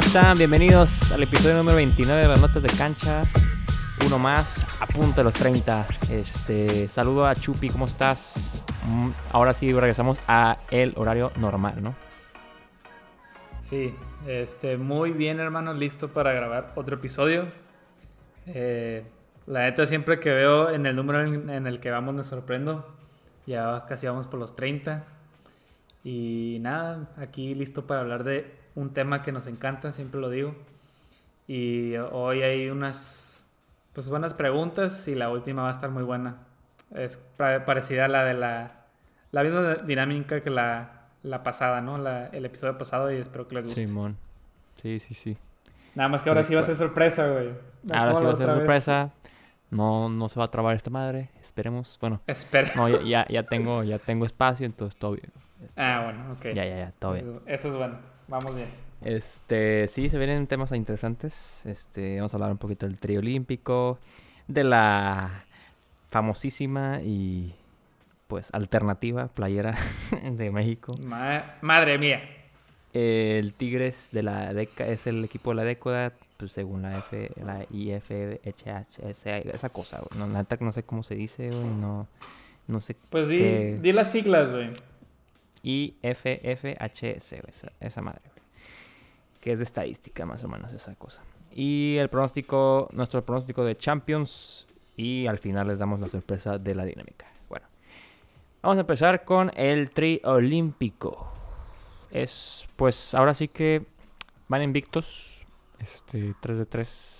¿Cómo están? Bienvenidos al episodio número 29 de las notas de cancha. Uno más, a punto de los 30. Este, saludo a Chupi, ¿cómo estás? Mm, Ahora sí regresamos a el horario normal, ¿no? Sí, este, muy bien hermano, listo para grabar otro episodio. Eh, la neta siempre que veo en el número en el que vamos me sorprendo. Ya casi vamos por los 30. Y nada, aquí listo para hablar de un tema que nos encanta, siempre lo digo. Y hoy hay unas pues buenas preguntas y la última va a estar muy buena. Es pa- parecida a la de la la misma dinámica que la, la pasada, ¿no? La- el episodio pasado y espero que les guste. Simón. Sí, sí, sí. Nada más que ahora sí va a ser sorpresa, güey. No Ahora sí va a ser sorpresa. No, no se va a trabar esta madre. Esperemos. Bueno, Espera. no, ya, ya, ya tengo, ya tengo espacio, entonces todo bien. Ah, bueno, ok. Ya, ya, ya, todo bien. Eso, eso es bueno. Vamos bien. Este, sí, se vienen temas interesantes. Este, vamos a hablar un poquito del trío olímpico, de la famosísima y pues alternativa playera de México. Ma- madre mía. El Tigres de la década es el equipo de la década, pues según la F, la IFHH, esa, cosa, güey. No, no sé cómo se dice, güey, no, no sé. Pues di, qué- di las siglas, güey. IFFHS, güey, esa, esa madre. Que es de estadística, más o menos, esa cosa. Y el pronóstico, nuestro pronóstico de Champions. Y al final les damos la sorpresa de la dinámica. Bueno, vamos a empezar con el tri olímpico. Es, pues, ahora sí que van invictos. Este, 3 de 3.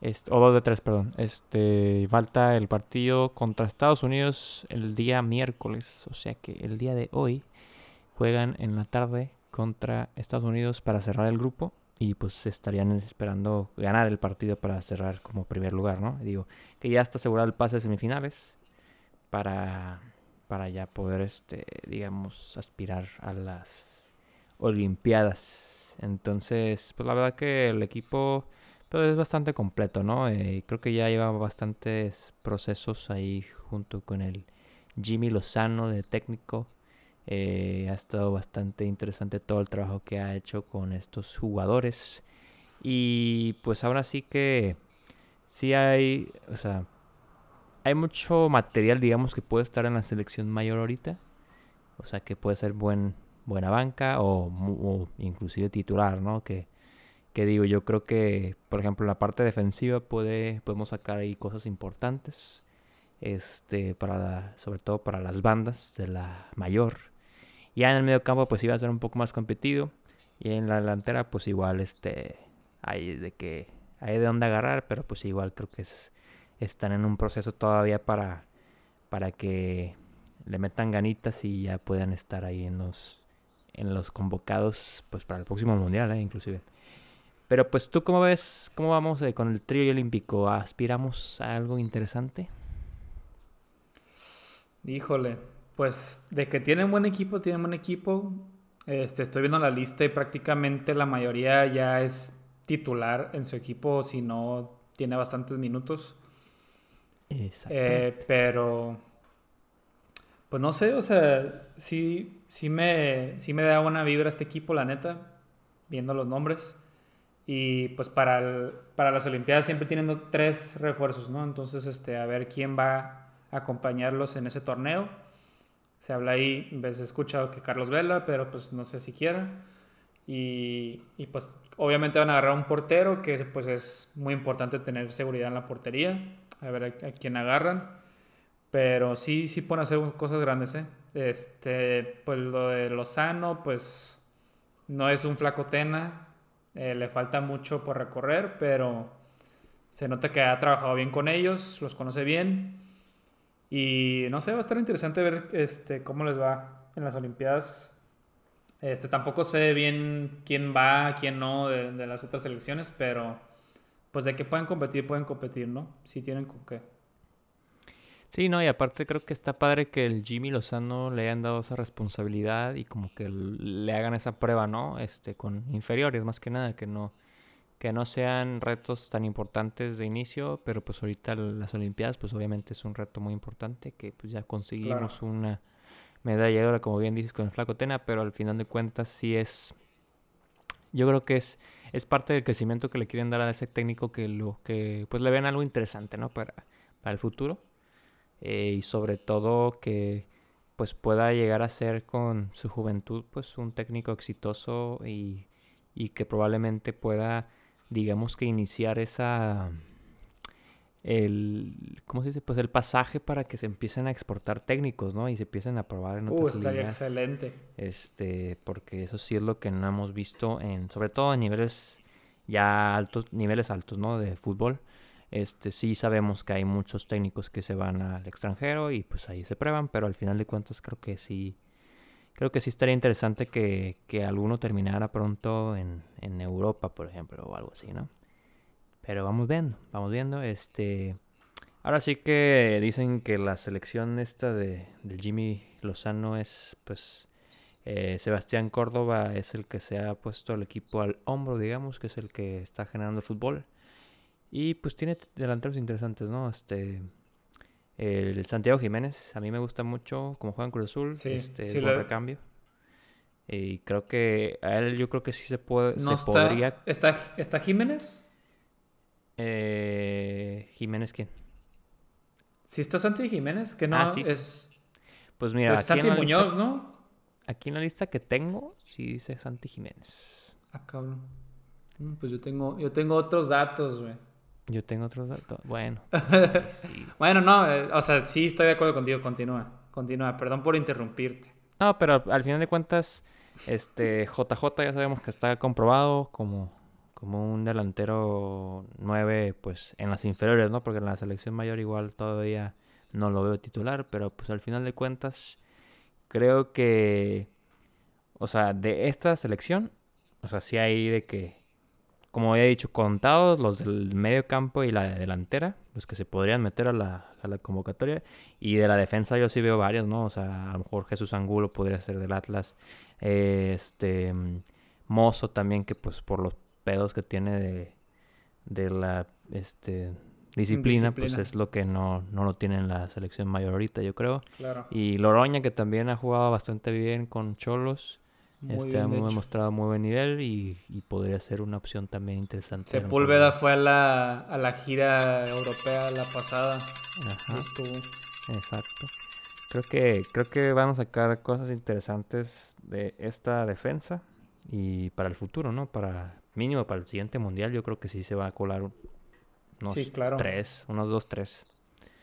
Este, o 2 de 3, perdón. Este, falta el partido contra Estados Unidos el día miércoles. O sea que el día de hoy juegan en la tarde contra Estados Unidos para cerrar el grupo. Y pues estarían esperando ganar el partido para cerrar como primer lugar, ¿no? Digo, que ya está asegurado el pase a semifinales para, para ya poder, este, digamos, aspirar a las Olimpiadas. Entonces, pues la verdad que el equipo pues, es bastante completo, ¿no? Eh, creo que ya lleva bastantes procesos ahí junto con el Jimmy Lozano de técnico. Eh, ha estado bastante interesante todo el trabajo que ha hecho con estos jugadores. Y pues ahora sí que sí hay, o sea, hay mucho material, digamos, que puede estar en la selección mayor ahorita. O sea, que puede ser buen, buena banca o, o inclusive titular, ¿no? Que, que digo, yo creo que, por ejemplo, en la parte defensiva puede, podemos sacar ahí cosas importantes. Este, para la- sobre todo para las bandas de la mayor. Ya en el medio campo, pues iba a ser un poco más competido. Y en la delantera, pues igual, este, hay de que, hay de dónde agarrar, pero pues igual creo que es- están en un proceso todavía para, para que le metan ganitas y ya puedan estar ahí en los, en los convocados, pues para el próximo mundial, eh, inclusive. Pero pues tú cómo ves, cómo vamos eh, con el trío olímpico, aspiramos a algo interesante. Híjole, pues de que tienen buen equipo, tienen buen equipo. Este, estoy viendo la lista y prácticamente la mayoría ya es titular en su equipo, si no tiene bastantes minutos. Exacto. Eh, pero, pues no sé, o sea, sí, sí, me, sí me da buena vibra este equipo, la neta, viendo los nombres. Y pues para, el- para las Olimpiadas siempre tienen tres refuerzos, ¿no? Entonces, este, a ver quién va a acompañarlos en ese torneo. Se habla ahí, ves, he escuchado que Carlos Vela, pero pues no sé si quiera. Y, y, pues obviamente van a agarrar un portero, que pues es muy importante tener seguridad en la portería. A ver a, a quién agarran. Pero sí, sí pueden hacer cosas grandes, ¿eh? Este, pues lo de Lozano, pues no es un flacotena. Eh, le falta mucho por recorrer, pero se nota que ha trabajado bien con ellos, los conoce bien. Y no sé, va a estar interesante ver este, cómo les va en las Olimpiadas. Este, tampoco sé bien quién va, quién no de, las otras selecciones, pero pues de que pueden competir, pueden competir, ¿no? Si tienen con qué. Sí, no, y aparte creo que está padre que el Jimmy Lozano le hayan dado esa responsabilidad y como que le hagan esa prueba, ¿no? Este, con inferiores más que nada, que no, que no sean retos tan importantes de inicio, pero pues ahorita las Olimpiadas, pues obviamente es un reto muy importante, que pues ya conseguimos una medalla de oro, como bien dices, con el Flaco Tena, pero al final de cuentas sí es yo creo que es, es parte del crecimiento que le quieren dar a ese técnico que lo que pues le ven algo interesante, ¿no? Para, para el futuro. Eh, y sobre todo que pues pueda llegar a ser con su juventud pues un técnico exitoso y, y que probablemente pueda digamos que iniciar esa el ¿cómo se dice? pues el pasaje para que se empiecen a exportar técnicos, ¿no? Y se empiecen a probar en Uh, otras estaría ligas. excelente. Este, porque eso sí es lo que no hemos visto en, sobre todo en niveles ya altos, niveles altos, ¿no? De fútbol. Este, sí sabemos que hay muchos técnicos que se van al extranjero y pues ahí se prueban, pero al final de cuentas creo que sí, creo que sí estaría interesante que, que alguno terminara pronto en, en Europa, por ejemplo, o algo así, ¿no? Pero vamos viendo, vamos viendo, este... Ahora sí que dicen que la selección esta de, del Jimmy Lozano es, pues, eh, Sebastián Córdoba es el que se ha puesto el equipo al hombro, digamos, que es el que está generando el fútbol. Y pues tiene delanteros interesantes, ¿no? Este, el Santiago Jiménez, a mí me gusta mucho como juega en Cruz Azul, Sí, este, sí es buen recambio. Y creo que a él yo creo que sí se puede, No se está, podría... está. ¿Está Jiménez? Eh, Jiménez, ¿quién? Sí está Santi Jiménez, que no Ah, sí, es... Pues mira, pues aquí, Santi Muñoz, lista, ¿no? aquí en la lista que tengo, sí dice Santi Jiménez. Ah, cabrón. Mm, Pues yo tengo, yo tengo otros datos, güey. Yo tengo otros datos. Bueno, pues, sí. Bueno, no, eh, o sea, sí estoy de acuerdo contigo. Continúa, continúa. Perdón por interrumpirte. No, pero al final de cuentas, este JJ ya sabemos que está comprobado como, como un delantero 9, pues en las inferiores, ¿no? Porque en la selección mayor igual todavía no lo veo titular, pero pues al final de cuentas creo que, o sea, de esta selección, o sea, sí hay de que, como había dicho, contados los del medio campo y la de delantera, los que se podrían meter a la, a la convocatoria. Y de la defensa yo sí veo varios, ¿no? O sea, a lo mejor Jesús Angulo podría ser del Atlas. eh, este mm, Mozo también, que pues por los pedos que tiene de, de la este disciplina, pues Disciplina. es lo que no, no lo tiene en la selección mayor ahorita, yo creo. Claro. Y Loroña, que también ha jugado bastante bien con Cholos. Muy este ha demostrado muy buen nivel y, y podría ser una opción también interesante. Sepúlveda fue a la, a la gira europea la pasada. Ajá. Estuvo. Exacto. Creo que, creo que van a sacar cosas interesantes de esta defensa y para el futuro, ¿no? Para mínimo para el siguiente mundial, yo creo que sí se va a colar un- unos Sí, claro. tres, unos dos, tres.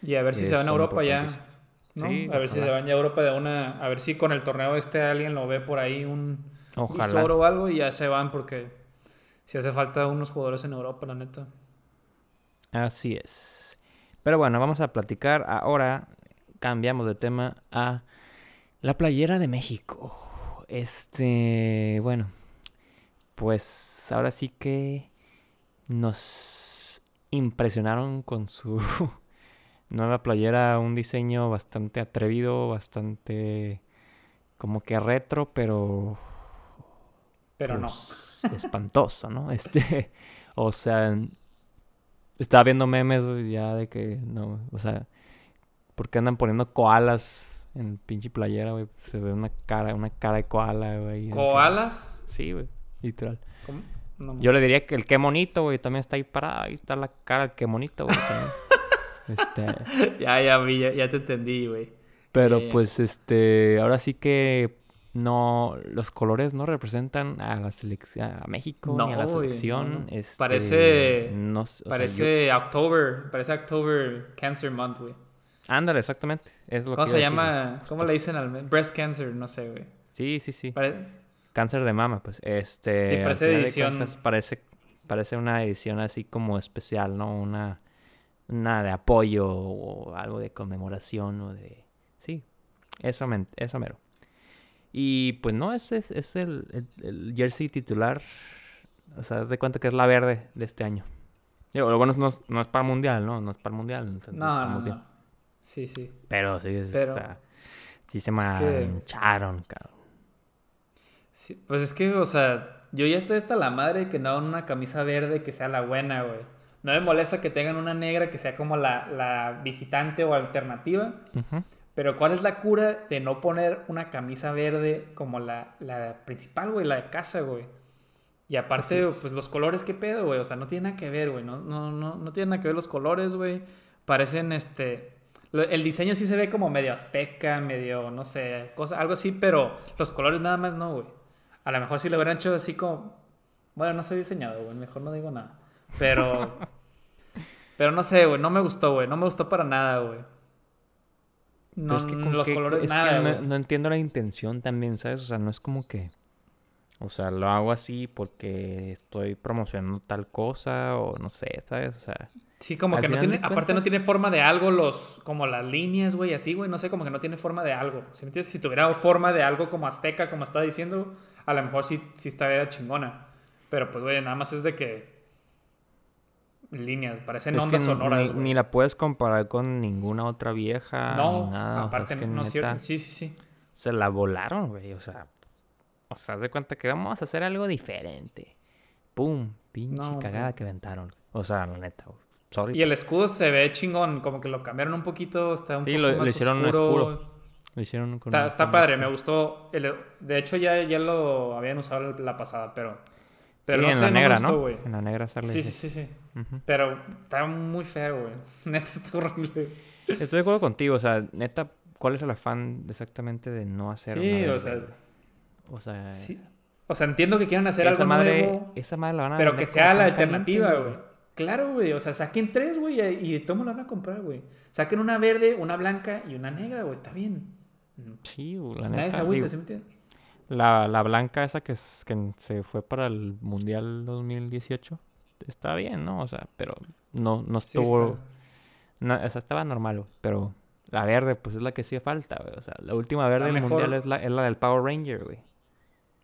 Y a ver si Eh, se van a Europa ya. Importantísimos. ¿no? Sí, a ver si se van ya a Europa de una. A ver si con el torneo este alguien lo ve por ahí, un Ojalá. o algo, y ya se van porque si hace falta unos jugadores en Europa, la neta. Así es. Pero bueno, vamos a platicar ahora. Cambiamos de tema a la playera de México. Este, bueno, pues ahora sí que nos impresionaron con su nueva playera, un diseño bastante atrevido, bastante como que retro, pero Pero no. pues, espantoso, ¿no? Este, o sea, estaba viendo memes güey, ya de que no, o sea, ¿por qué andan poniendo koalas en pinche playera, güey? Se ve una cara, una cara de koala, güey. ¿Koalas? Sí, güey, literal. ¿Cómo? No, Yo le diría que el qué monito, güey, también está ahí parado, ahí está la cara del qué monito, güey. este, Ya, ya vi, ya, ya te entendí, güey. Pero Eh. pues este, ahora sí que no, los colores no representan a la selección, a México ni a la güey, selección. no, este, Parece- no sea, Parece October, parece October Cancer Month, güey. ándale, exactamente. Es lo ¿Cómo que se decir, llama? ¿Cómo le dicen al mes? Breast cancer, no sé, güey. Sí, sí, sí. Pare- Cáncer de mama, pues. Este, Sí, parece edición- cuentas, parece, parece una edición así como especial, ¿no? Una, una de apoyo o algo de conmemoración o de... Sí, eso, men- eso mero. Y pues no, este es, es el, el- el jersey titular. O sea, haz de cuenta que es la verde de este año. Digo, lo bueno es no, es- no es para el mundial, ¿no? No es para el mundial. No, no, no. Sí, sí. Pero sí, es- Pero- está- sí se es que- mancharon, cabrón. Sí, Pues es que, o sea, yo ya estoy hasta la madre que no una camisa verde que sea la buena, güey. No me molesta que tengan una negra que sea como la, la visitante o alternativa. Pero ¿cuál es la cura de no poner una camisa verde como la, la principal, güey? La de casa, güey. Y aparte, pues los colores, ¿qué pedo, güey? O sea, no tiene nada que ver, güey. No, no, no, no tiene nada que ver los colores, güey. Parecen, este... El diseño sí se ve como medio azteca, medio, no sé, cosa, algo así, pero los colores nada más no, güey. A lo mejor si lo hubieran hecho así como... Bueno, no soy diseñado, güey. Mejor no digo nada. Pero... pero no sé, güey. No me gustó, güey. No me gustó para nada, güey. No, es que con los colores, nada, no, no, entiendo la intención también, ¿sabes? O sea, no es como que... O sea, lo hago así porque estoy promocionando tal cosa o no sé, ¿sabes? O sea... Sí, como que no tiene... Aparte no tiene forma de algo los... Como las líneas, güey, así, güey. No sé, como que no tiene forma de algo. Si, si tuviera forma de algo como azteca, como estaba diciendo, a lo mejor sí, sí estaría chingona. Pero pues, güey, nada más es de que... Líneas, parecen ondas sonoras. Ni, la puedes comparar con ninguna otra vieja. No, nada. aparte no Sí, sí, sí. Se la volaron, güey. O sea, o sea, de cuenta que vamos a hacer algo diferente. ¡Pum! Pinche cagada que aventaron. O sea, la neta, sorry. Y el escudo se ve chingón, como que lo cambiaron un poquito, está un sí, poco lo, más hicieron oscuro. Lo hicieron con Está, está padre, me gustó. de hecho, ya, ya lo habían usado la pasada, pero... Pero no en sé, la negra, no. En la negra sale. Sí, sí, sí, sí. Pero está muy feo, güey. Neta, está horrible. Estoy de acuerdo contigo, o sea, neta, ¿cuál es el afán exactamente de no hacer Sí, o sea o sea, O sea, entiendo que quieran hacer algo madre, nuevo. Esa madre la van a Pero que sea la alternativa, güey. Claro, güey. O sea, saquen tres, güey, y todos la van a comprar, güey. Saquen una verde, una blanca y una negra, güey. Está bien. Sí, la neta. La, la blanca esa que, que se fue para el Mundial 2018 está bien, ¿no? O sea, pero no, no estuvo... no, o sea, estaba normal, pero la verde, pues es la que sí falta, güey. O sea, la última verde del mundial es la, es la del Power Ranger, güey.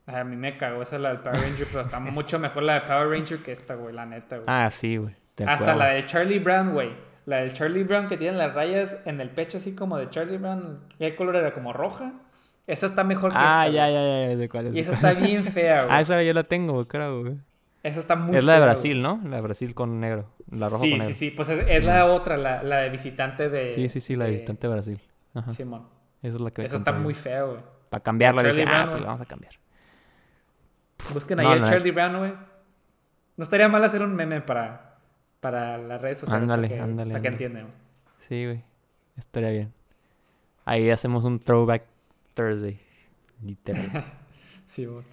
A mí me cagó esa la del Power Ranger, pero está mucho mejor la de Power Ranger que esta, güey, la neta, güey. Ah, sí, güey. Hasta la de Charlie Brown, güey. La del Charlie Brown que tiene las rayas en el pecho así como de Charlie Brown. ¿Qué color era? Como roja. Esa está mejor que ah, esta. Ah, ya, ya, ya, de cuál es. Y esa está bien fea, güey. ah, esa yo la tengo, creo, güey. Esa está muy Es la de Brasil, ¿no? La de Brasil con negro. La roja sí, con negro. Sí, sí, sí. Pues es, la otra, la, la, de visitante de... Sí, sí, sí, la de, visitante de Brasil. Ajá. Simón. Esa es la que Esa está muy fea, güey. Para cambiarla, dije, ah, pues la vamos a cambiar. Busquen ahí el Charlie Brown, güey. No estaría mal hacer un meme para, para las redes sociales. Ándale, para que, ándale. Para que entiendan. Sí, güey. Estaría bien. Ahí hacemos un throwback Thursday. Literal. sí, güey.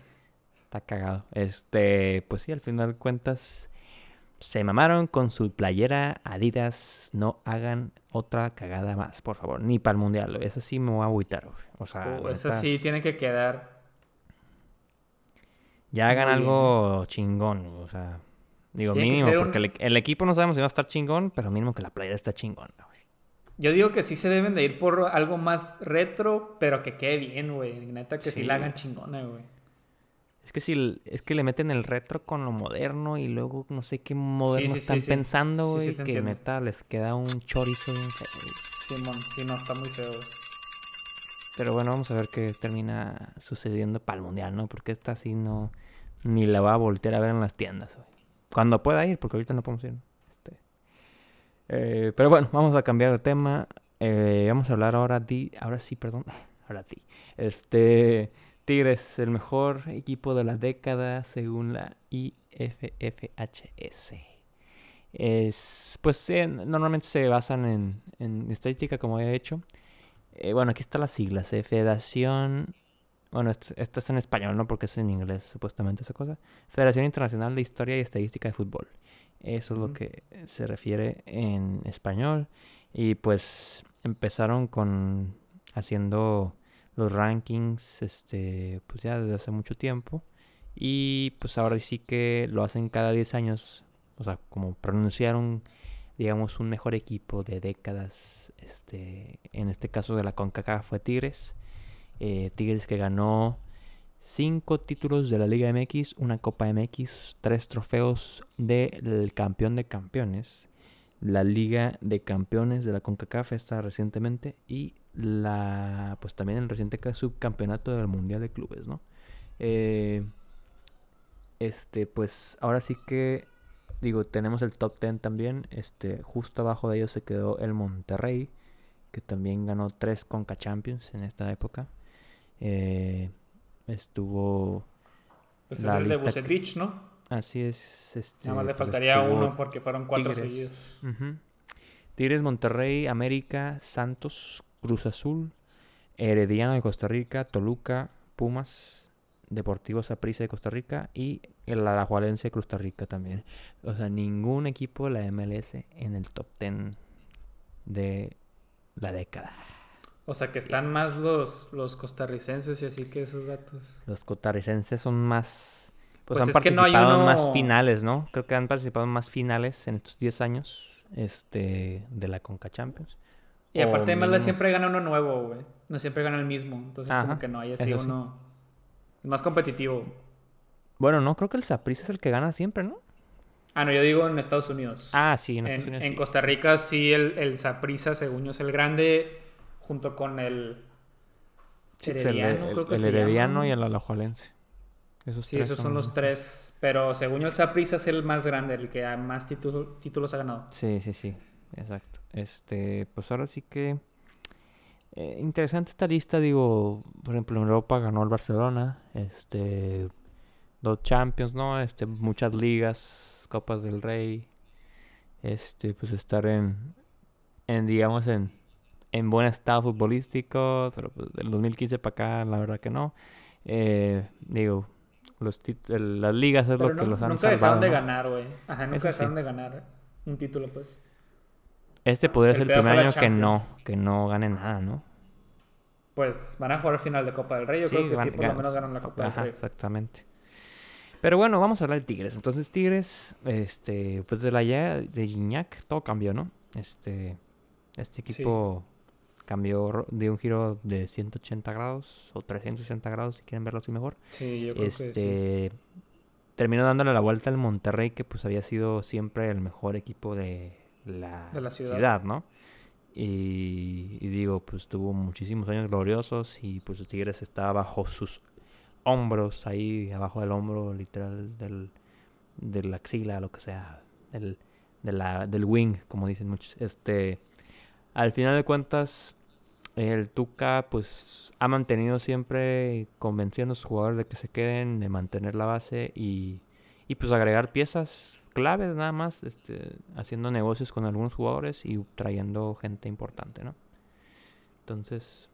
Está cagado. Este, pues sí, al final de cuentas se mamaron con su playera Adidas. No hagan otra cagada más, por favor. Ni para el mundial. Esa sí me va a agüitar. O sea, uh, esa sí tiene que quedar. Ya hagan algo chingón. O sea, digo mínimo, porque el, equipo no sabemos si va a estar chingón, pero mínimo que la playera está chingón. Yo digo que sí se deben de ir por algo más retro, pero que quede bien, güey. Neta, que sí, la hagan chingona, güey. Es que si es que le meten el retro con lo moderno y luego no sé qué moderno están pensando, güey, que neta les queda un chorizo bien feo. Simón, sí, no, está muy feo, güey. Pero bueno, vamos a ver qué termina sucediendo para el mundial, ¿no? Porque esta sí no ni la va a voltear a ver en las tiendas, güey. Cuando pueda ir, porque ahorita no podemos ir. Eh, pero bueno, vamos a cambiar de tema. Eh, vamos a hablar ahora de, ahora sí, perdón, ahora sí. Este Tigres, el mejor equipo de la década según la IFFHS. Es, pues normalmente se basan en, en, estadística, como he hecho. Eh, bueno, aquí están las siglas. Eh, Federación. Bueno, esto, es en español, ¿no? Porque es en inglés, supuestamente, esa cosa. Federación Internacional de Historia y Estadística de Fútbol. Eso es lo que se refiere en español. Y pues empezaron con haciendo los rankings este, pues ya desde hace mucho tiempo. Y pues ahora sí que lo hacen cada 10 años. O sea, como pronunciaron, digamos, un mejor equipo de décadas. Este, en este caso de la CONCACAF fue Tigres. Eh, Tigres que ganó 5 títulos de la Liga MX, una Copa MX, 3 trofeos del campeón de campeones. La Liga de Campeones de la CONCACAF está recientemente y la pues también el reciente subcampeonato del Mundial de Clubes, ¿no? Eh, este, pues ahora sí que digo, tenemos el top 10 también. Este, justo abajo de ellos se quedó el Monterrey, que también ganó tres Conca Champions en esta época. Eh, estuvo Pues es el de Bucetich, ¿no? Así es. Este, Nada más le pues, faltaría estuvo uno porque fueron cuatro Tigres. seguidos. Tigres, Monterrey, América, Santos, Cruz Azul, Herediano de Costa Rica, Toluca, Pumas, Deportivo Saprissa de Costa Rica y el Alajuelense de Costa Rica también. O sea, ningún equipo de la MLS en el top 10 de la década. O sea que están más los, los costarricenses y así que esos datos. Los costarricenses son más... Pues, Pues han es que no hay participado en uno- más finales, ¿no? Creo que han participado en más finales en estos 10 años este, de la Conca Champions. Y aparte MLS mínimo- siempre gana uno nuevo, güey. No siempre gana el mismo. Entonces Ajá, como que no hay así sí. uno... Es más competitivo. Bueno, no, creo que el Saprissa es el que gana siempre, ¿no? Ah, no, yo digo en Estados Unidos. Ah, sí, en en, Estados Unidos. en sí. Costa Rica sí el, el Saprissa, según yo, es el grande, junto con el Sí, pues, el- Herediano, el, creo que el se Herediano llama. y el Alajuelense. Esos Sí, esos son los tres. Pero según yo, el Saprissa es el más grande, el que más título- títulos ha ganado. Sí, sí, sí. Exacto. Este, pues ahora sí que. eh, interesante esta lista, digo. Por ejemplo, en Europa ganó el Barcelona. Este. Dos Champions, ¿no? Este, muchas ligas, Copas del Rey. Este, pues estar en. En, digamos, en. En buen estado futbolístico. Pero pues del 2015 para acá, la verdad que no. Eh, digo. Los las ligas es Pero lo que los han nunca salvado, dejaron de ¿no? ganar, güey. Ajá, nunca Eso sí. dejaron de ganar un título, pues. Este podría El ser el primer año que no, que no gane nada, ¿no? Pues van a jugar final de Copa del Rey. Yo Sí, creo que van- sí, por lo menos ganan la Copa Ajá, del Rey. exactamente. Pero bueno, vamos a hablar de Tigres. Entonces, Tigres, este, pues de la llegada de Gignac, todo cambió, ¿no? Este, este equipo cambió de un giro de 180 grados o 360 grados, si quieren verlo así mejor. Sí, yo creo que sí. Este, terminó dándole la vuelta al Monterrey, que pues había sido siempre el mejor equipo de la, De la ciudad. ciudad, ¿no? Y, y digo, pues tuvo muchísimos años gloriosos y pues los Tigres estaba bajo sus hombros, ahí abajo del hombro, literal, del, de la axila, lo que sea, del, de la, del wing, como dicen muchos. Este, al final de cuentas, el Tuca pues ha mantenido siempre convenciendo a sus jugadores de que se queden, de mantener la base y, y pues agregar piezas claves nada más, este, haciendo negocios con algunos jugadores y trayendo gente importante, ¿no? Entonces,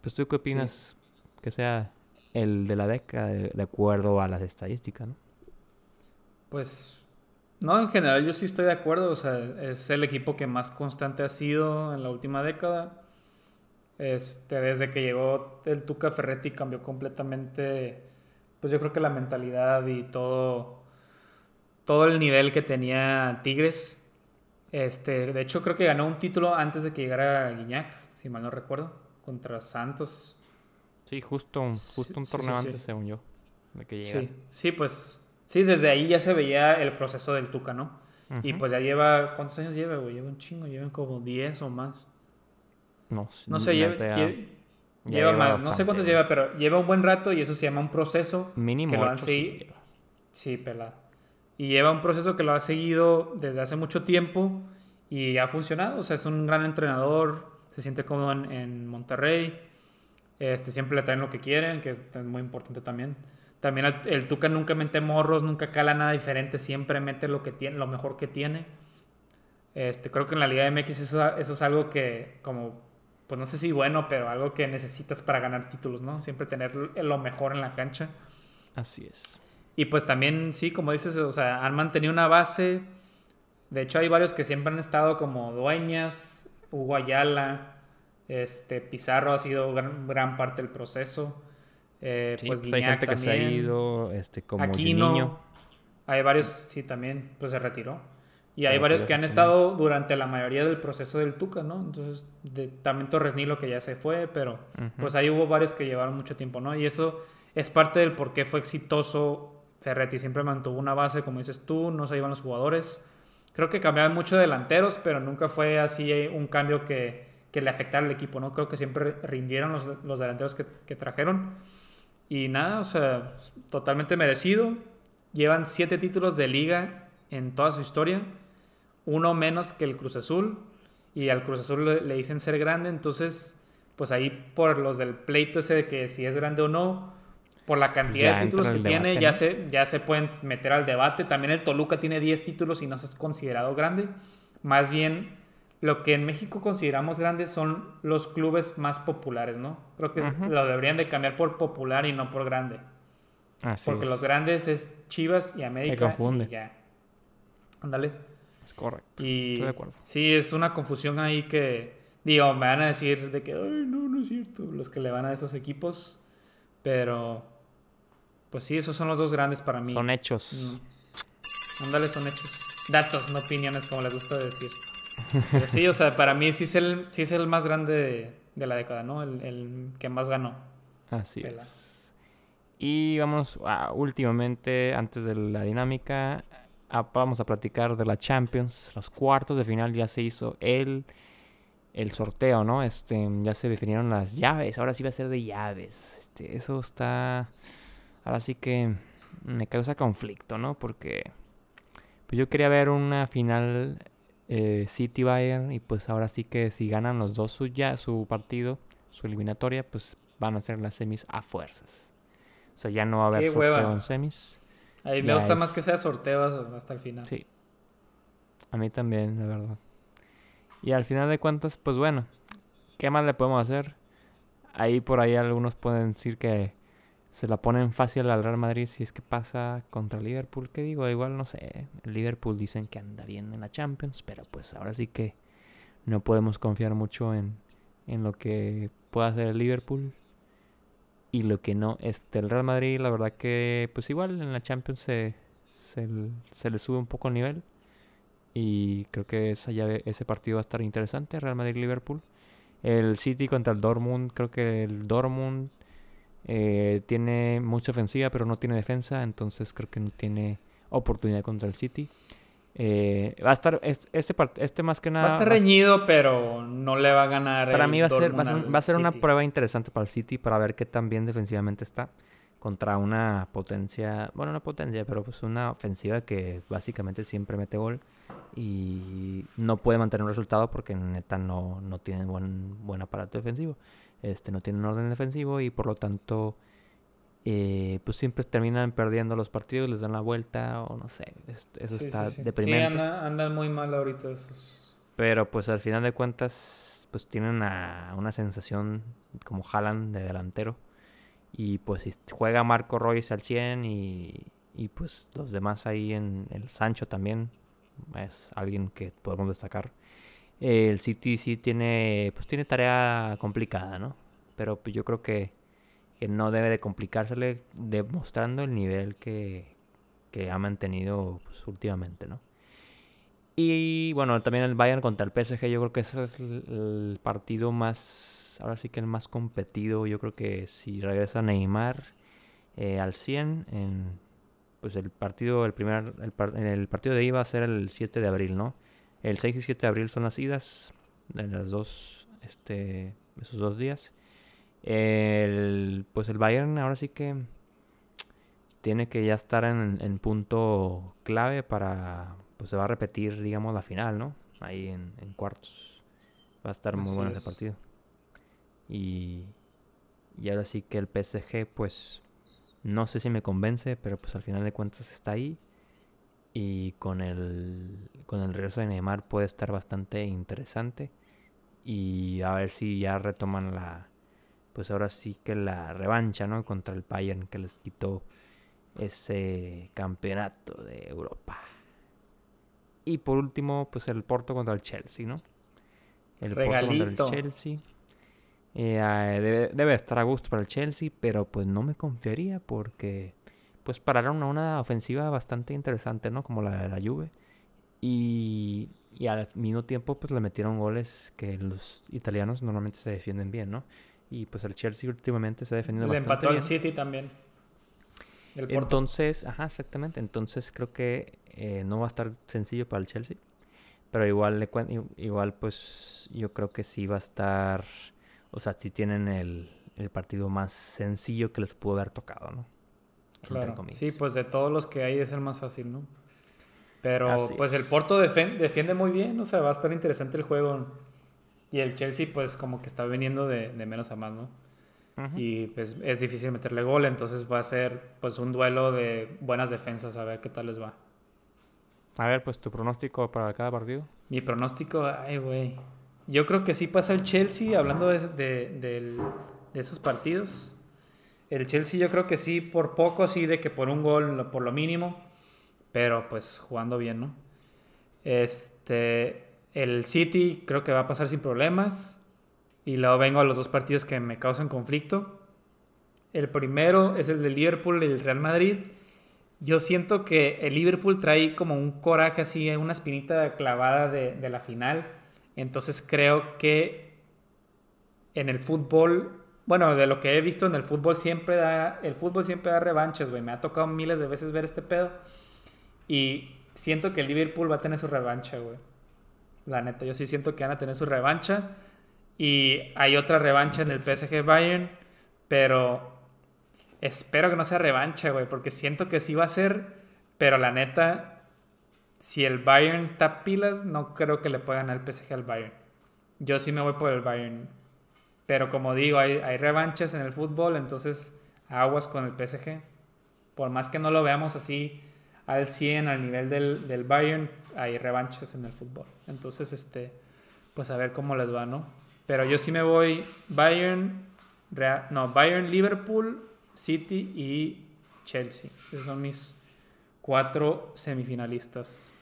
pues tú qué opinas que sea el de la década de, de acuerdo a las estadísticas, ¿no? Pues, no, en general yo sí estoy de acuerdo. O sea, es el equipo que más constante ha sido en la última década. Este, desde que llegó el Tuca Ferretti cambió completamente, pues yo creo que la mentalidad y todo, todo el nivel que tenía Tigres. Este, de hecho creo que ganó un título antes de que llegara Guiñac, si mal no recuerdo, contra Santos. Sí, justo, un- justo un sí, torneo sí, sí. antes, según yo, de que llegara. Sí, sí, pues sí, desde ahí ya se veía el proceso del Tuca, ¿no? Y pues ya lleva, ¿cuántos años lleva, güey? Lleva un chingo, llevan como 10 o más. No, No sé, lleva, lleva lleva más, no sé cuántos lleva, pero lleva un buen rato y eso se llama un proceso. Mínimo que lo han ocho sí pelada. Y lleva un proceso que lo ha seguido desde hace mucho tiempo y ha funcionado. O sea, es un gran entrenador, se siente cómodo en, en Monterrey. Este, siempre le traen lo que quieren, que es muy importante también. También el, el Tuca nunca mete morros, nunca cala nada diferente, siempre mete lo, que tiene, lo mejor que tiene. Este, creo que en la Liga MX eso, eso es algo que, como, pues no sé si bueno, pero algo que necesitas para ganar títulos, ¿no? Siempre tener lo mejor en la cancha. Así es. Y pues también, sí, como dices, o sea, han mantenido una base. De hecho, hay varios que siempre han estado como Dueñas, Hugo Ayala, este, Pizarro ha sido gran, gran parte del proceso. Eh, Sí, pues pues hay gente que se ha también. ido, este, como Aquino. Hay varios, sí, también, pues se retiró. Y hay varios retiró, que han estado durante la mayoría del proceso del Tuca, ¿no? Entonces, de, también Torres Nilo que ya se fue, pero pues ahí hubo varios que llevaron mucho tiempo, ¿no? Y eso es parte del por qué fue exitoso Ferretti. Siempre mantuvo una base, como dices tú, no se iban los jugadores. Creo que cambiaban mucho de delanteros, pero nunca fue así eh, un cambio que, que le afectara al equipo, ¿no? Creo que siempre rindieron los, los delanteros que, que trajeron. Y nada, o sea, totalmente merecido. Llevan siete títulos de liga en toda su historia. Uno menos que el Cruz Azul. Y al Cruz Azul le, le dicen ser grande. Entonces, pues ahí por los del pleito ese de que si es grande o no, por la cantidad de títulos que tiene, ya, se, ya se pueden meter al debate. También el Toluca tiene 10 títulos y no se es considerado grande. Más bien, lo que en México consideramos grandes son los clubes más populares, ¿no? Creo que lo deberían de cambiar por popular y no por grande. Porque los grandes es Chivas y América. Se confunde. ya. Ándale. Es correcto. Y Estoy de acuerdo. Sí, es una confusión ahí que, digo, me van a decir de que, ay, no, no es cierto, los que le van a esos equipos. Pero, pues sí, esos son los dos grandes para mí. Son hechos. Mm. Ándale, son hechos. Datos, no opiniones, como les gusta decir. Pero sí, o sea, para mí sí es el, sí es el más grande de, la década, ¿no? El, que más ganó. Así es. Y vamos a, últimamente, antes de la dinámica, vamos a platicar de la Champions. Los cuartos de final ya se hizo el, el sorteo, ¿no? Este, ya se definieron las llaves. Ahora sí va a ser de llaves. Este, eso está. Ahora sí que me causa conflicto, ¿no? Porque pues yo quería ver una final eh, City Bayern y pues ahora sí que si ganan los dos su, ya, su partido, su eliminatoria, pues van a ser las semis a fuerzas. O sea, ya no va a haber sorteo en semis. A mí me gusta más que sea sorteo hasta el final. Sí. A mí también, la verdad. Y al final de cuentas, pues bueno, ¿qué más le podemos hacer? Ahí por ahí algunos pueden decir que se la ponen fácil al Real Madrid si es que pasa contra Liverpool. ¿Qué digo? Igual no sé. El Liverpool dicen que anda bien en la Champions, pero pues ahora sí que no podemos confiar mucho en, en lo que pueda hacer el Liverpool y lo que no. Este, el Real Madrid, la verdad que pues igual en la Champions se, se, le sube un poco el nivel. Y creo que esa llave, ese partido va a estar interesante, Real Madrid-Liverpool. El City contra el Dortmund, creo que el Dortmund eh, tiene mucha ofensiva, pero no tiene defensa. Entonces creo que no tiene oportunidad contra el City. Eh, va a estar este, este más que nada. Va a estar reñido, pero no le va a ganar. Para mí va a ser, va a ser, una prueba interesante para el City para ver qué tan bien defensivamente está contra una potencia, bueno, una potencia, pero pues una ofensiva que básicamente siempre mete gol y no puede mantener un resultado porque neta no, no tiene buen, buen aparato defensivo este, no tienen orden defensivo y por lo tanto eh, pues siempre terminan perdiendo los partidos, les dan la vuelta o no sé, eso está deprimente. Sí, andan muy mal ahorita esos. Pero pues al final de cuentas pues tienen una, sensación como jalan de delantero y pues si juega Marco Royce al 100 y, y pues los demás ahí en el Sancho también es alguien que podemos destacar el City sí tiene, pues tiene tarea complicada, ¿no? Pero pues yo creo que, no debe de complicársele demostrando el nivel que, ha mantenido pues, últimamente, ¿no? Y bueno, también el Bayern contra el PSG, yo creo que ese es el, partido más, ahora sí que el más competido. Yo creo que si regresa Neymar eh, al 100, en, pues el partido, el primer, el, el partido de iba a ser el 7 de abril, ¿no? El 6 y 7 de abril son las idas de las dos, este, esos dos días. El, pues el Bayern ahora sí que tiene que ya estar en, punto clave para, pues se va a repetir, digamos, la final, ¿no? Ahí en, cuartos. Va a estar muy bueno ese partido. Y, y ahora sí que el PSG, pues, no sé si me convence, pero pues al final de cuentas está ahí. Y con el, con el regreso de Neymar puede estar bastante interesante. Y a ver si ya retoman la. Pues ahora sí que la revancha, ¿no? Contra el Bayern que les quitó ese campeonato de Europa. Y por último, pues el Porto contra el Chelsea, ¿no? El Porto contra el Chelsea. Eh, debe, debe, estar a gusto para el Chelsea, pero pues no me confiaría porque pues pararon a una ofensiva bastante interesante, ¿no? Como la de la Juve. Y, y al mismo tiempo pues le metieron goles que los italianos normalmente se defienden bien, ¿no? Y pues el Chelsea últimamente se ha defendido bastante bien. Le empató al City también. Entonces, ajá, exactamente. Entonces creo que eh, no va a estar sencillo para el Chelsea. Pero igual, igual pues yo creo que sí va a estar... O sea, sí tienen el, el partido más sencillo que les pudo haber tocado, ¿no? Claro. Sí, pues de todos los que hay es el más fácil, ¿no? Pero pues el Porto defiende, muy bien, o sea, va a estar interesante el juego. Y el Chelsea, pues como que está viniendo de, menos a más, ¿no? y pues es difícil meterle gol, entonces va a ser pues un duelo de buenas defensas, a ver qué tal les va. A ver, pues tu pronóstico para cada partido. Mi pronóstico, ay, güey. Yo creo que sí pasa el Chelsea, hablando de, de, de, esos partidos. El Chelsea yo creo que sí, por poco, sí, de que por un gol, por lo mínimo. Pero pues jugando bien, ¿no? Este, el City creo que va a pasar sin problemas. Y luego vengo a los dos partidos que me causan conflicto. El primero es el de Liverpool y el Real Madrid yo siento que el Liverpool trae como un coraje así, una espinita clavada de, la final. Entonces creo que en el fútbol, bueno, de lo que he visto en el fútbol siempre da, el fútbol siempre da revanches, güey. Me ha tocado miles de veces ver este pedo. Y siento que el Liverpool va a tener su revancha, güey. La neta, yo sí siento que van a tener su revancha. Y hay otra revancha en el PSG Bayern, pero Espero que no sea revancha, güey, porque siento que sí va a ser, pero la neta, si el Bayern está pilas, no creo que le pueda ganar el PSG al Bayern. Yo sí me voy por el Bayern. Pero como digo, hay, hay revanchas en el fútbol, entonces aguas con el PSG. Por más que no lo veamos así al 100, al nivel del, del Bayern, hay revanchas en el fútbol. Entonces, este, pues a ver cómo les va, ¿no? Pero yo sí me voy Bayern, no, Bayern, Liverpool City y Chelsea. Esos son mis cuatro semifinalistas.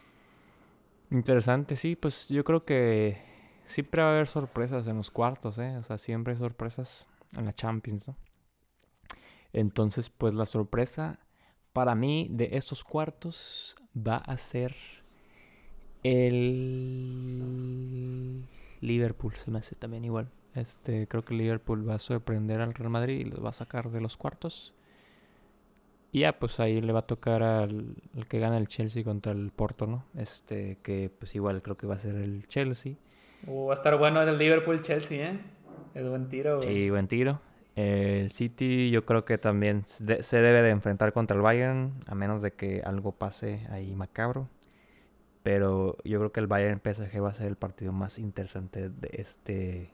Interesante, sí, pues yo creo que siempre va a haber sorpresas en los cuartos, ¿eh? O sea, siempre hay sorpresas en la Champions, ¿no? Entonces, pues la sorpresa para mí de estos cuartos va a ser el Liverpool, se me hace también igual. Este, creo que Liverpool va a sorprender al Real Madrid y los va a sacar de los cuartos. Y ya, pues ahí le va a tocar al, que gana el Chelsea contra el Porto, ¿no? Este, que pues igual creo que va a ser el Chelsea. Uh, va a estar bueno el Liverpool-Chelsea, ¿eh? Es buen tiro. Sí, buen tiro. El City yo creo que también se debe de enfrentar contra el Bayern, a menos de que algo pase ahí macabro. Pero yo creo que el Bayern PSG va a ser el partido más interesante de este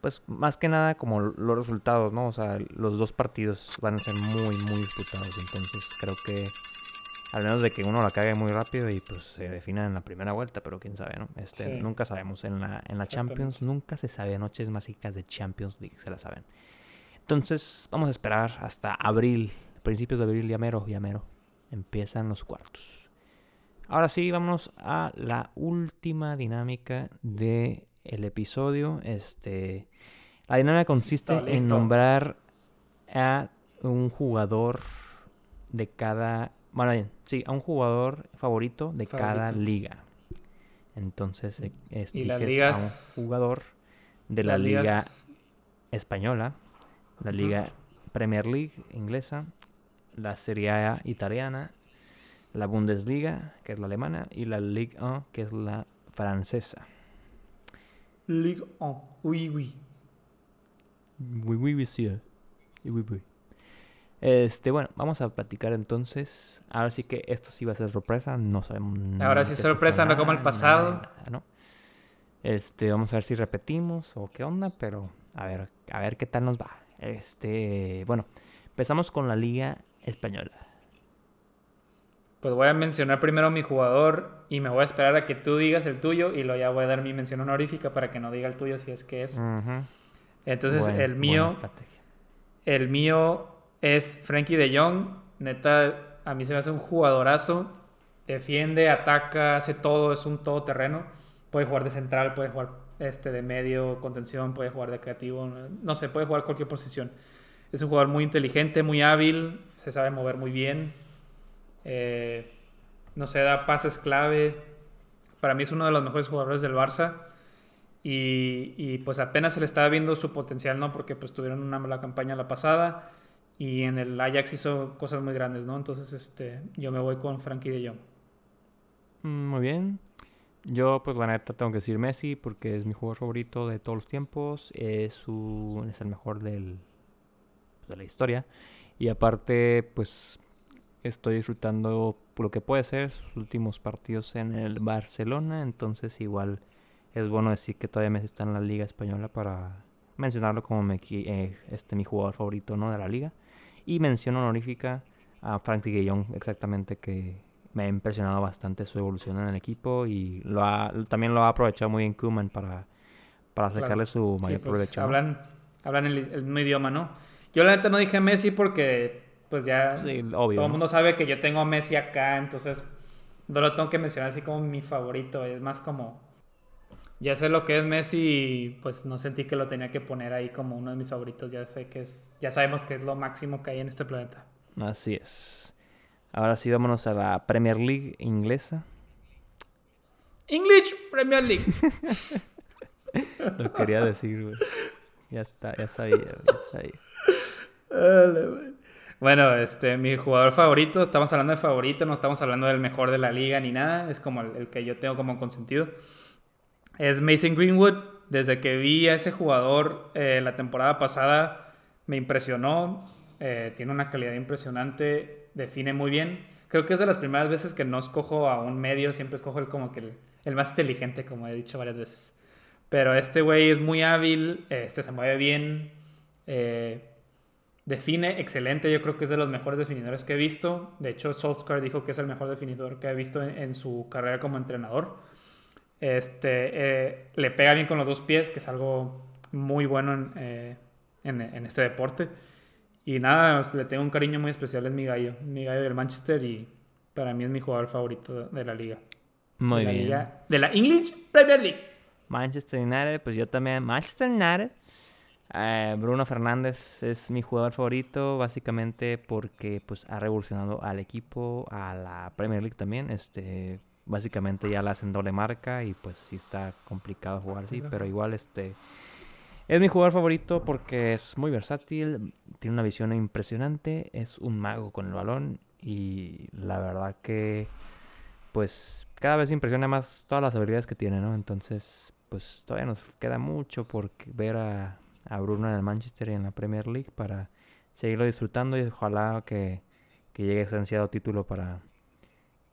pues más que nada como los resultados, ¿no? O sea, los dos partidos van a ser muy, muy disputados. Entonces creo que al menos de que uno la cague muy rápido y pues se defina en la primera vuelta, pero quién sabe, ¿no? Este, Nunca sabemos. En la, en la Champions nunca se sabe. Noches mágicas de Champions League se la saben. Entonces vamos a esperar hasta abril, principios de abril, ya mero, ya mero. Empiezan los cuartos. Ahora sí, vamos a la última dinámica de el episodio. Este, la dinámica consiste en nombrar a un jugador de cada. Bueno, bien, sí, a un jugador favorito de cada liga. Entonces, es, ¿Y las ligas, a un jugador de la liga española, la liga Premier League inglesa, la Serie A italiana, la Bundesliga, que es la alemana, y la Ligue 1, que es la francesa. Ligue 1. Oui, oui. Oui, oui, monsieur. Oui, oui. Este, bueno, vamos a platicar entonces. Ahora sí que esto sí va a ser sorpresa, no sabemos. Ahora sí sorpresa, no como el pasado. ¿no? Este, vamos a ver si repetimos o qué onda, pero a ver, a ver qué tal nos va. Este, bueno, empezamos con la Liga Española. Pues voy a mencionar primero mi jugador y me voy a esperar a que tú digas el tuyo y luego ya voy a dar mi mención honorífica para que no diga el tuyo si es que es. Entonces el mío, el mío es Frankie de Jong. Neta, a mí se me hace un jugadorazo. Defiende, ataca, hace todo, es un todoterreno. Puede jugar de central, puede jugar este, de medio, contención, puede jugar de creativo, no sé, puede jugar cualquier posición. Es un jugador muy inteligente, muy hábil, se sabe mover muy bien, eh, no sé, da pases clave. Para mí es uno de los mejores jugadores del Barça. Y, pues apenas se le estaba viendo su potencial, ¿no? Porque pues tuvieron una mala campaña la pasada. Y en el Ajax hizo cosas muy grandes, ¿no? Entonces, este, yo me voy con Frankie de Jong. Mm, muy bien. Yo, pues la neta, tengo que decir Messi porque es mi jugador favorito de todos los tiempos. Es, su, es el mejor del, de la historia. Y aparte, pues estoy disfrutando lo que puede ser sus últimos partidos en el Barcelona. Entonces igual es bueno decir que todavía Messi está en la Liga Española para mencionarlo como eh, este, mi jugador favorito ¿no? de la liga. Y mención honorífica a Frankie Guillón, exactamente, que me ha impresionado bastante su evolución en el equipo y lo ha, también lo ha aprovechado muy bien Kuman para, para sacarle su mayor pues, provecho. Hablan, hablan el, el, mismo idioma, ¿no? Yo la neta no dije Messi porque pues ya todo el mundo sabe que yo tengo a Messi acá, entonces no lo tengo que mencionar así como mi favorito, es más como ya sé lo que es Messi pues no sentí que lo tenía que poner ahí como uno de mis favoritos. Ya sé que es, ya sabemos que es lo máximo que hay en este planeta. Así es. Ahora sí, vámonos a la Premier League inglesa. English Premier League. lo quería decir, güey. Ya está, ya sabía, ya sabía. Bueno, este, mi jugador favorito, estamos hablando de favorito, no estamos hablando del mejor de la liga ni nada, es como el que yo tengo como consentido es Mason Greenwood. Desde que vi a ese jugador eh, la temporada pasada, me impresionó. Eh, tiene una calidad impresionante, define muy bien. Creo que es de las primeras veces que no escojo a un medio, siempre escojo el como que el, más inteligente, como he dicho varias veces. Pero este güey es muy hábil, este se mueve bien, eh, define excelente. Yo creo que es de los mejores definidores que he visto. De hecho, Solskjaer dijo que es el mejor definidor que he visto en su carrera como entrenador. Este, eh, le pega bien con los dos pies, que es algo muy bueno en, eh, este deporte. Y nada, le tengo un cariño muy especial, es mi gallo, mi gallo del Manchester y para mí es mi jugador favorito de la liga. Muy de bien. de la English Premier League. Manchester United, pues yo también, Manchester United. Eh, Bruno Fernández es mi jugador favorito, básicamente porque pues ha revolucionado al equipo, a la Premier League también. Este, básicamente ya la hacen doble marca y pues sí está complicado jugar así, pero igual este es mi jugador favorito porque es muy versátil, tiene una visión impresionante, es un mago con el balón y la verdad que pues cada vez impresiona más todas las habilidades que tiene, ¿no? Entonces, pues todavía nos queda mucho por ver a, a Bruno en el Manchester y en la Premier League para seguirlo disfrutando y ojalá que, que llegue ese ansiado título para,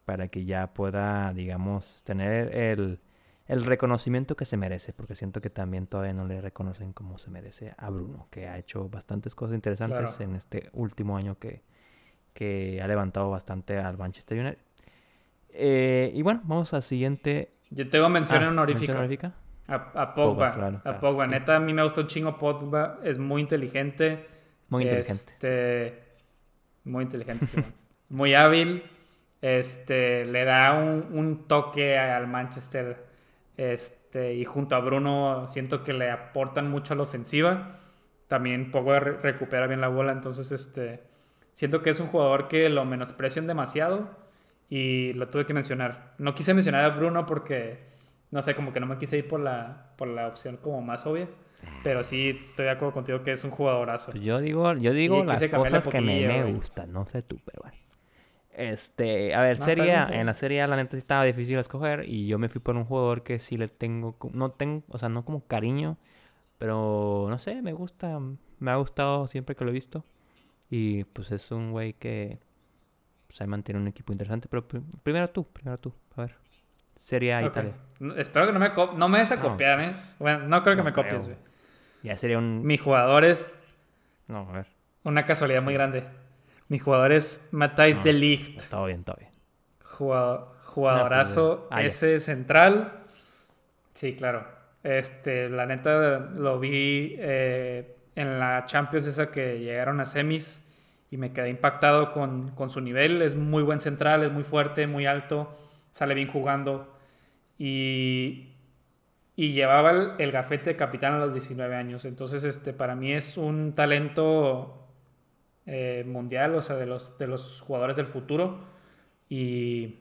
para que ya pueda, digamos, tener el, reconocimiento que se merece, porque siento que también todavía no le reconocen como se merece a Bruno, que ha hecho bastantes cosas interesantes en este último año que, que ha levantado bastante al Manchester United. Eh, y bueno, vamos al siguiente. Yo tengo mención ah, honorífica. A, Pogba. a Pogba. Neta, a mí me gusta un chingo Pogba. Es muy inteligente. Muy inteligente. Este, muy inteligente, sí. muy hábil. Este, le da un, toque al Manchester. Este, y junto a Bruno siento que le aportan mucho a la ofensiva. También poco recupera bien la bola. Entonces, este, siento que es un jugador que lo menosprecian demasiado. Y lo tuve que mencionar. No quise mencionar a Bruno porque, no sé, como que no me quise ir por la, por la opción como más obvia. Pero sí estoy de acuerdo contigo que es un jugadorazo. Yo digo, yo digo las cosas que me, me gustan, no sé tú, pero bueno. Este, a ver, serie en la serie la neta sí estaba difícil escoger y yo me fui por un jugador que sí le tengo, no tengo, o sea, no como cariño, pero no sé, me gusta, me ha gustado siempre que lo he visto y pues es un güey que pues ahí mantiene un equipo interesante, pero primero tú, primero tú, a ver. Serie A Italia. espero que no me, no me des a copiar, ¿eh? Bueno, no creo que me copies, güey. Ya sería un... Mi jugador es... No, a ver. Una casualidad muy grande. Mi jugador es Matthijs de Ligt. Todo bien, todo bien. jugadorazo, pues, ese central. Sí, claro. Este, la neta lo vi eh, en la Champions esa que llegaron a semis y me quedé impactado con, con, su nivel. Es muy buen central, es muy fuerte, muy alto, sale bien jugando y, y llevaba el, el, gafete de capitán a los 19 años. Entonces, este, para mí es un talento eh, mundial, o sea, de los, de los jugadores del futuro. Y,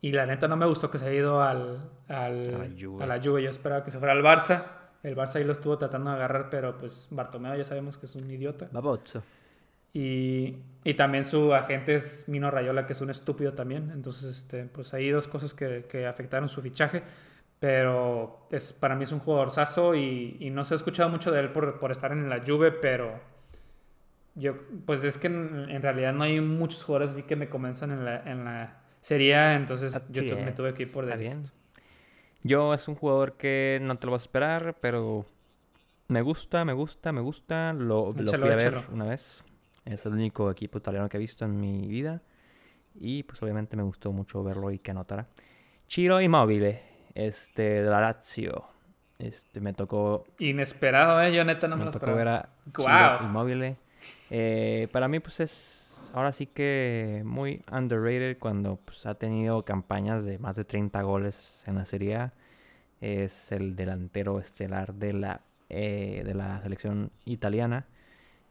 y la neta no me gustó que se haya ido al, al, a, la Juve. Yo esperaba que se fuera al Barça. El Barça ahí lo estuvo tratando de agarrar, pero pues Bartomeu ya sabemos que es un idiota. Y, y también su agente es Mino Rayola, que es un estúpido también. Entonces, este, pues hay dos cosas que, que afectaron su fichaje. Pero es, para mí es un jugador saso y, y, no se ha escuchado mucho de él por, por estar en la Juve, pero yo, pues es que en, realidad no hay muchos jugadores así que me comienzan en la, en la serie entonces yo me tuve que ir por bien. Yo es un jugador que no te lo vas a esperar, pero Me gusta, me gusta, me gusta. Lo, lo Échalo, fui a ver échalo. una vez. Es el único equipo italiano que he visto en mi vida. Y pues obviamente me gustó mucho verlo y que anotara. Ciro Immobile, este, de la Lazio. Este, me tocó, Inesperado, ¿eh? Yo neta no me, me lo tocó esperaba. ver a Guau. Immobile. Eh, para mí pues es ahora sí que muy underrated cuando pues, ha tenido campañas de más de 30 goles en la Serie A. Es el delantero estelar de la, eh, de la selección italiana.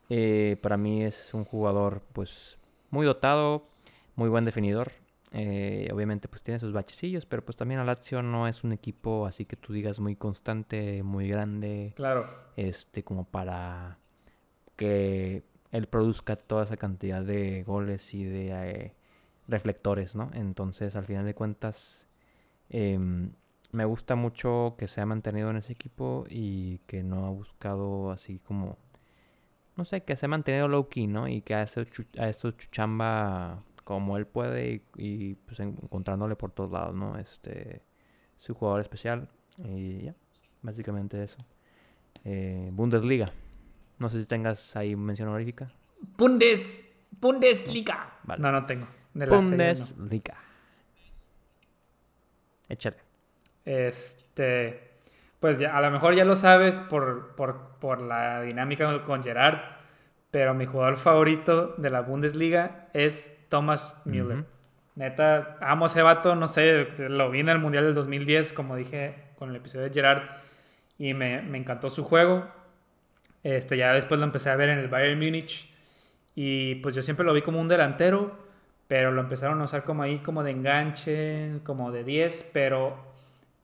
Eh, para mí es un jugador pues muy dotado, muy buen definidor. Eh, obviamente pues tiene sus bachecillos, pero pues también la Lazio no es un equipo así que tú digas muy constante, muy grande, Claro. este como para que él produzca toda esa cantidad de goles y de eh, reflectores, ¿no? Entonces, al final de cuentas, em, me gusta mucho que se ha mantenido en ese equipo y que no ha buscado así como, no sé, que se ha mantenido low key, ¿no? Y que ha hecho, chu- ha hecho su chamba como él puede y, y, pues encontrándole por todos lados, ¿no? Este, su jugador especial y ya, básicamente eso. Eh, Bundesliga. No sé si tengas ahí mención honorífica. Bundes, Bundesliga. Vale. No, no tengo. De la no. Bundesliga. Échale. Este, pues ya, a lo mejor ya lo sabes por, por, por la dinámica con Gerard, pero mi jugador favorito de la Bundesliga es Thomas Müller. Neta, amo a ese vato, no sé, lo vi en el Mundial del 2010, como dije con el episodio de Gerard, y me, me encantó su juego. Este, ya después lo empecé a ver en el Bayern Múnich, y pues yo siempre lo vi como un delantero, pero lo empezaron a usar como ahí, como de enganche, como de 10, pero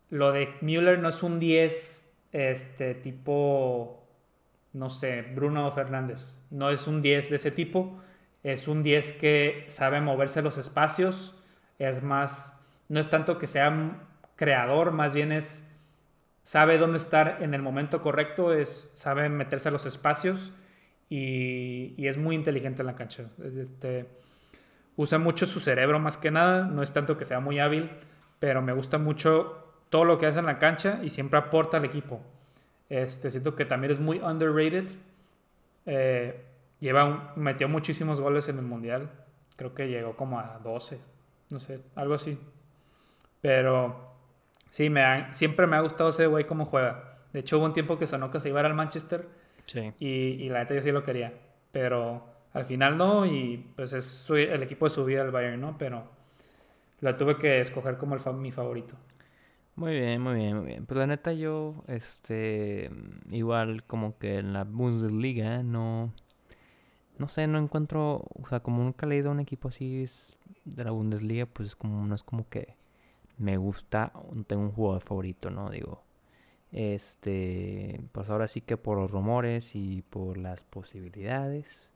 lo de Müller no es un 10, este, tipo, no sé, Bruno Fernández. No es un 10 de ese tipo. Es un 10 que sabe moverse los espacios. Es más, no es tanto que sea creador, más bien es, sabe dónde estar en el momento correcto, es, sabe meterse a los espacios y, es muy inteligente en la cancha. Es Este, usa mucho su cerebro más que nada, no es tanto que sea muy hábil, pero me gusta mucho todo lo que hace en la cancha y siempre aporta al equipo. Este, siento que también es muy underrated. Eh, lleva un- metió muchísimos goles en el mundial. Creo que llegó como a 12, no sé, algo así. Pero sí, me ha- siempre me ha gustado ese güey cómo juega. De hecho, hubo un tiempo que sonó que se iba a al Manchester Sí. y, y la neta yo sí lo quería. Pero al final no, y pues es su- el equipo de su vida el Bayern, ¿no? Pero la tuve que escoger como el mi favorito. Muy bien, muy bien, muy bien. Pues la neta yo, este, igual como que en la Bundesliga no, no sé, no encuentro, o sea, como nunca he leído un equipo así es de la Bundesliga, pues como no es como que me gusta, tengo un jugador favorito, ¿no? Digo, este, pues ahora sí que por los rumores y por las posibilidades.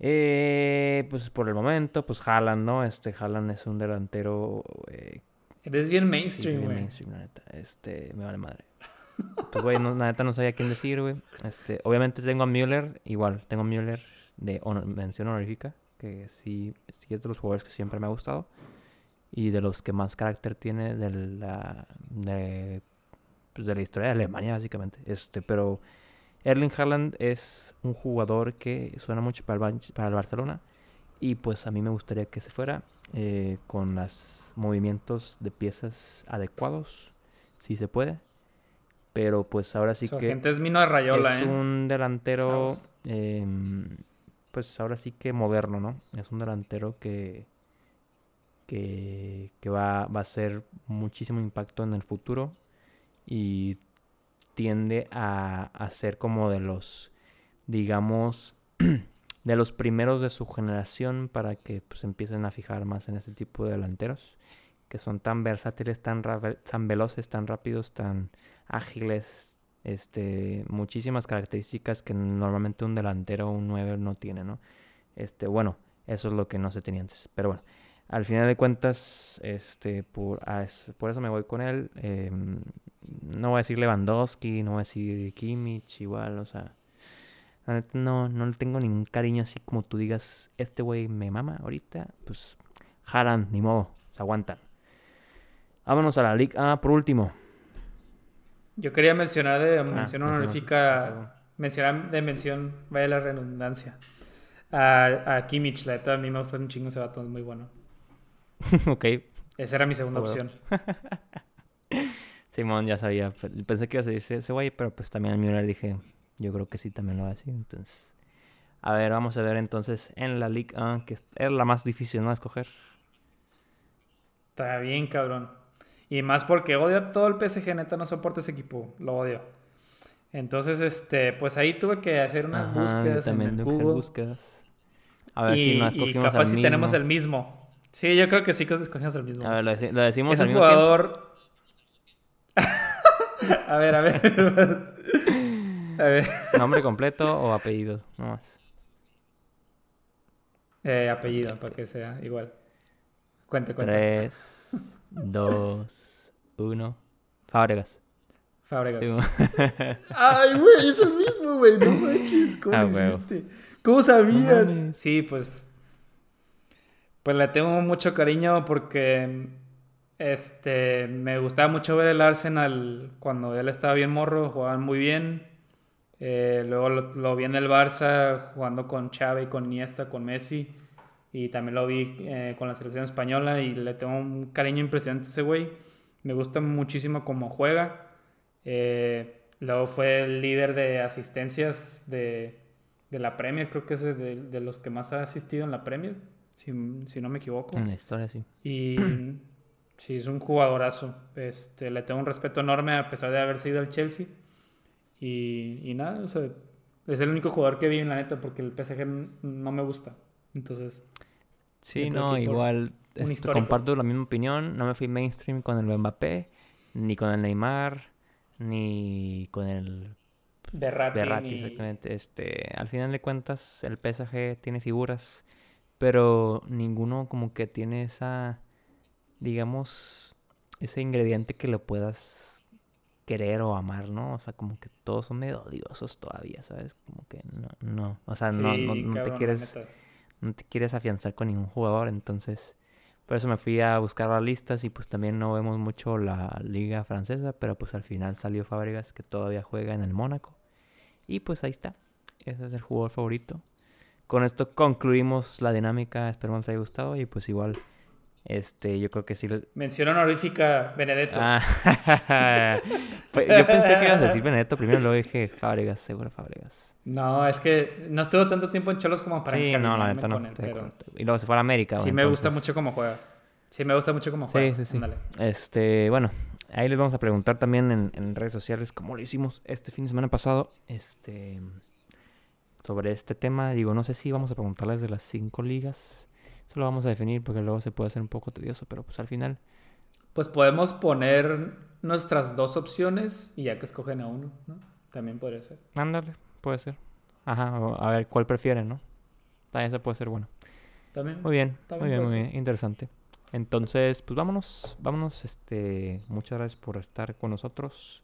Eh, pues por el momento, pues Haaland, ¿no? Este Haaland es un delantero eh, Eres bien Sí, mainstream, güey. mainstream, la neta. Este, me vale madre. Pues, güey, no, la neta no sabía quién decir, güey. Este, obviamente tengo a Müller, igual, tengo a Müller de honor- mención honorífica, que sí, sí es de los jugadores que siempre me ha gustado. Y de los que más carácter tiene de la, de, pues, de la historia de Alemania, básicamente. Este, pero Erling Haaland es un jugador que suena mucho para el, para el Barcelona. Y pues a mí me gustaría que se fuera eh, con los movimientos de piezas adecuados, si se puede. Pero pues ahora sí Su que agente es Mino Rayola, es ¿eh? un delantero, em, pues ahora sí que moderno, ¿no? Es un delantero que, que, va, va a hacer muchísimo impacto en el futuro y tiende a, ser como de los, digamos, de los primeros de su generación para que pues empiecen a fijar más en este tipo de delanteros que son tan versátiles, tan, tan veloces, tan rápidos, tan ágiles, este, muchísimas características que normalmente un delantero o un 9 no tiene, ¿no? Este, bueno, eso es lo que no se tenía antes, pero bueno, al final de cuentas, este, por, por eso me voy con él. em, no voy a decir Lewandowski, no voy a decir Kimmich, igual, o sea, no, no le tengo ningún cariño así como tú digas, este güey me mama ahorita, pues, Haran, ni modo, se aguantan. Vámonos a la Liga A por último. Yo quería mencionar de Ah, mención honorífica, mencionar de mención, vaya la redundancia, a, a Kimmich, la neta, a mí me gusta un chingo ese vato, es muy bueno. ok, Esa era mi segunda bueno. opción. Simón ya sabía. pe- Pensé que ibas a decir ese güey, pero pues también al Müller dije, yo creo que sí también lo va a decir. Entonces, a ver, vamos a ver entonces en la Ligue 1, que es la más difícil, ¿no? escoger. Está bien, cabrón. Y más porque odio a todo el PSG, neta, no soporta ese equipo, lo odio. Entonces, este, pues ahí tuve que hacer unas Ajá, búsquedas en también el que hacer Google. búsquedas. A ver y, si no y escogimos capaz al si mismo. tenemos el mismo. Sí, yo creo que sí que escogimos el mismo. A ver, lo, deci- lo decimos es al un mismo jugador. a ver, a ver. a ver. ¿Nombre completo o apellido? No más. Eh, apellido, para que sea igual. Cuente, cuente. 3, 2, 1. Fábregas. Fábregas. Ay, güey, es el mismo, güey. No manches. ¿Cómo Ah, huevo. hiciste? ¿Cómo sabías? sí, pues. Pues le tengo mucho cariño porque. Este. Me gustaba mucho ver el Arsenal cuando él estaba bien morro, jugaban muy bien. Eh, luego lo, lo vi en el Barça jugando con Xavi, con Iniesta, con Messi. Y también lo vi eh, con la selección española y le tengo un cariño impresionante a ese güey. Me gusta muchísimo cómo juega. Eh, luego fue el líder de asistencias de, de la Premier, creo que es de, de los que más ha asistido en la Premier, si, si no me equivoco. En la historia, sí. Y sí, es un jugadorazo. Este, le tengo un respeto enorme a pesar de haber sido el Chelsea. Y, y nada, o sea, es el único jugador que vi en la neta porque el PSG no me gusta. Entonces, Sí, no, igual este, comparto la misma opinión. No me fui mainstream con el Mbappé, ni con el Neymar, ni con el Berratti, Berratti, ni- exactamente. Este, al final de cuentas, el PSG tiene figuras, pero ninguno como que tiene esa, digamos, ese ingrediente que lo puedas querer o amar, ¿no? O sea, como que todos son medio odiosos todavía, ¿sabes? Como que no, no, o sea, no, no, no te cabrón, quieres no te quieres afianzar con ningún jugador, entonces por eso me fui a buscar las listas y pues también no vemos mucho la liga francesa, pero pues al final salió Fábregas que todavía juega en el Mónaco y pues ahí está, ese es el jugador favorito. Con esto concluimos la dinámica, esperemos les haya gustado y pues igual, este, yo creo que sí. Mención honorífica, Benedetto. Ah, pues, yo pensé que ibas a decir Benedetto primero, luego dije Fábregas, seguro Fábregas. No, es que no estuvo tanto tiempo en Cholos como para Sí, no, la neta no. él, pero. Y luego se fue a América. sí bueno, me gusta mucho cómo juega. Sí me gusta mucho cómo Sí, juega. sí, sí. Ándale. Este, bueno, ahí les vamos a preguntar también en, en redes sociales, como lo hicimos este fin de semana pasado, este, sobre este tema. Digo, no sé si vamos a preguntarles de las cinco ligas. Eso lo vamos a definir porque luego se puede hacer un poco tedioso, pero pues al final. Pues podemos poner nuestras dos opciones y ya que escogen a uno, ¿no? También podría ser. Ándale, puede ser. Ajá, a ver cuál prefieren, ¿no? También eso puede ser bueno. También. Muy bien, muy bien, muy ser. bien, interesante. Entonces, pues vámonos, vámonos, este, muchas gracias por estar con nosotros.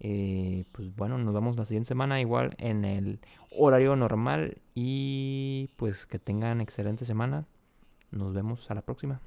Eh, pues bueno, nos vemos la siguiente semana igual en el horario normal y pues que tengan excelente semana. Nos vemos a la próxima.